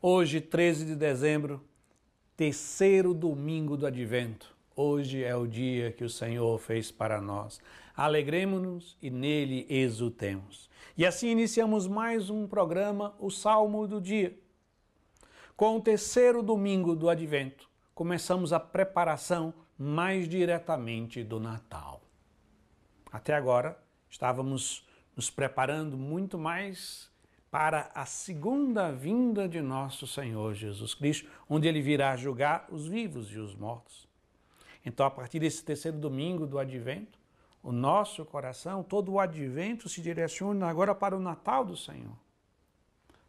Hoje, 13 de dezembro, terceiro domingo do advento. Hoje é o dia que o Senhor fez para nós. Alegremos-nos e nele exultemos. E assim iniciamos mais um programa, o Salmo do Dia. Com o terceiro domingo do advento, começamos a preparação mais diretamente do Natal. Até agora, estávamos nos preparando muito mais para a segunda vinda de nosso Senhor Jesus Cristo, onde ele virá julgar os vivos e os mortos. Então, a partir desse terceiro domingo do advento, o nosso coração, todo o advento se direciona agora para o Natal do Senhor,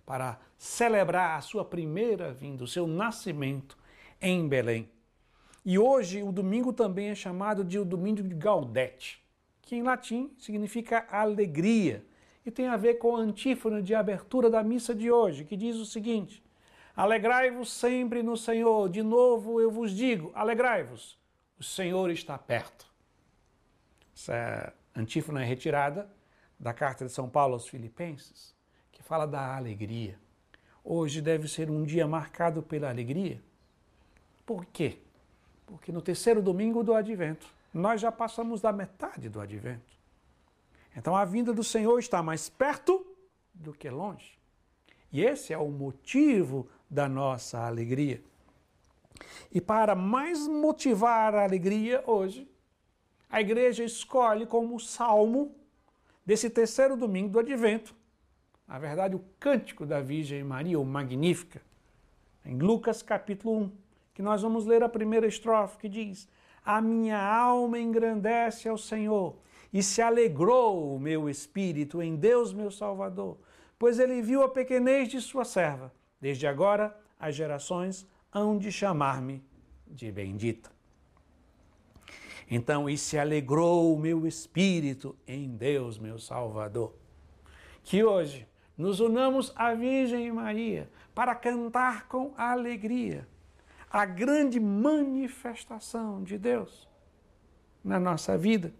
para celebrar a sua primeira vinda, o seu nascimento em Belém. E hoje o domingo também é chamado de o domingo de Gaudete, que em latim significa alegria e tem a ver com a antífona de abertura da missa de hoje, que diz o seguinte: Alegrai-vos sempre no Senhor, de novo eu vos digo, alegrai-vos, o Senhor está perto. Essa antífona é retirada da carta de São Paulo aos Filipenses, que fala da alegria. Hoje deve ser um dia marcado pela alegria. Por quê? Porque no terceiro domingo do advento, nós já passamos da metade do advento. Então a vinda do Senhor está mais perto do que longe. E esse é o motivo da nossa alegria. E para mais motivar a alegria hoje, a igreja escolhe como salmo desse terceiro domingo do advento, na verdade, o cântico da Virgem Maria, o Magnífica, em Lucas capítulo 1, que nós vamos ler a primeira estrofe que diz: A minha alma engrandece ao Senhor e se alegrou o meu espírito em Deus, meu Salvador, pois ele viu a pequenez de sua serva. Desde agora as gerações hão de chamar-me de bendita. Então, e se alegrou o meu espírito em Deus, meu Salvador. Que hoje nos unamos à Virgem Maria para cantar com alegria a grande manifestação de Deus na nossa vida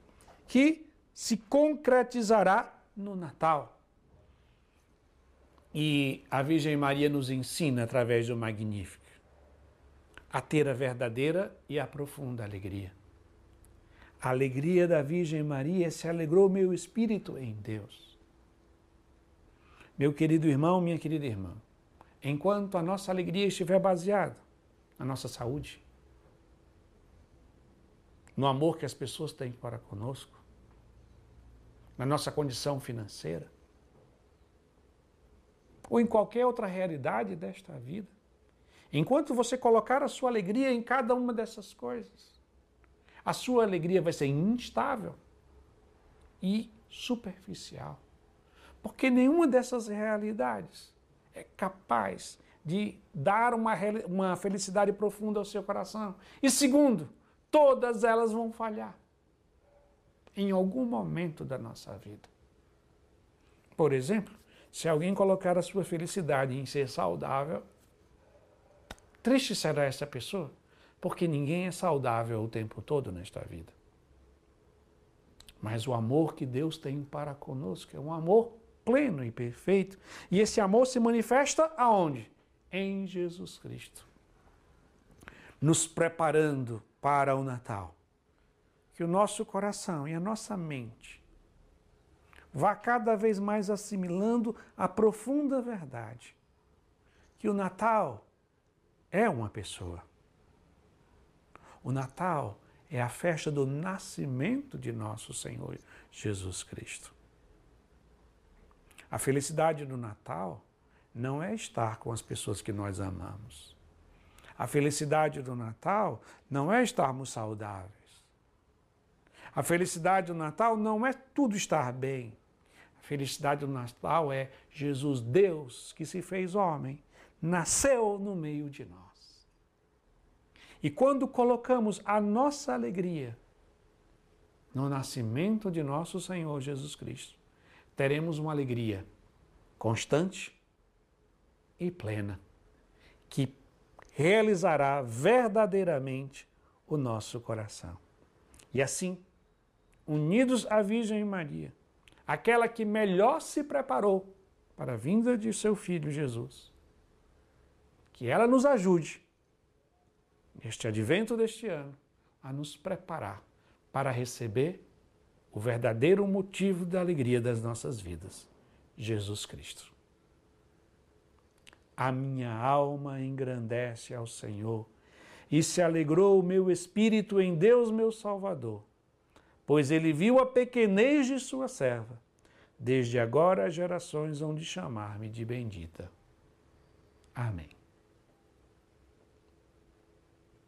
que se concretizará no Natal. E a Virgem Maria nos ensina, através do Magnífico, a ter a verdadeira e a profunda alegria. A alegria da Virgem Maria se alegrou meu espírito em Deus. Meu querido irmão, minha querida irmã, enquanto a nossa alegria estiver baseada na nossa saúde, no amor que as pessoas têm para conosco, na nossa condição financeira, ou em qualquer outra realidade desta vida. Enquanto você colocar a sua alegria em cada uma dessas coisas, a sua alegria vai ser instável e superficial. Porque nenhuma dessas realidades é capaz de dar uma, uma felicidade profunda ao seu coração. E segundo, todas elas vão falhar em algum momento da nossa vida. Por exemplo, se alguém colocar a sua felicidade em ser saudável, triste será essa pessoa, porque ninguém é saudável o tempo todo nesta vida. Mas o amor que Deus tem para conosco é um amor pleno e perfeito. E esse amor se manifesta aonde? Em Jesus Cristo. Nos preparando para o Natal que o nosso coração e a nossa mente vá cada vez mais assimilando a profunda verdade que o Natal é uma pessoa. O Natal é a festa do nascimento de nosso Senhor Jesus Cristo. A felicidade do Natal não é estar com as pessoas que nós amamos. A felicidade do Natal não é estarmos saudáveis. A felicidade do Natal não é tudo estar bem. A felicidade do Natal é Jesus, Deus, que se fez homem, nasceu no meio de nós. E quando colocamos a nossa alegria no nascimento de nosso Senhor Jesus Cristo, teremos uma alegria constante e plena, que realizará verdadeiramente o nosso coração. E assim, unidos à Virgem Maria, aquela que melhor se preparou para a vinda de seu filho Jesus. que ela nos ajude, neste advento deste ano, a nos preparar para receber o verdadeiro motivo da alegria das nossas vidas, Jesus Cristo. A minha alma engrandece ao Senhor e se alegrou o meu espírito em Deus, meu Salvador, pois ele viu a pequenez de sua serva. Desde agora as gerações vão de chamar-me de bendita. Amém.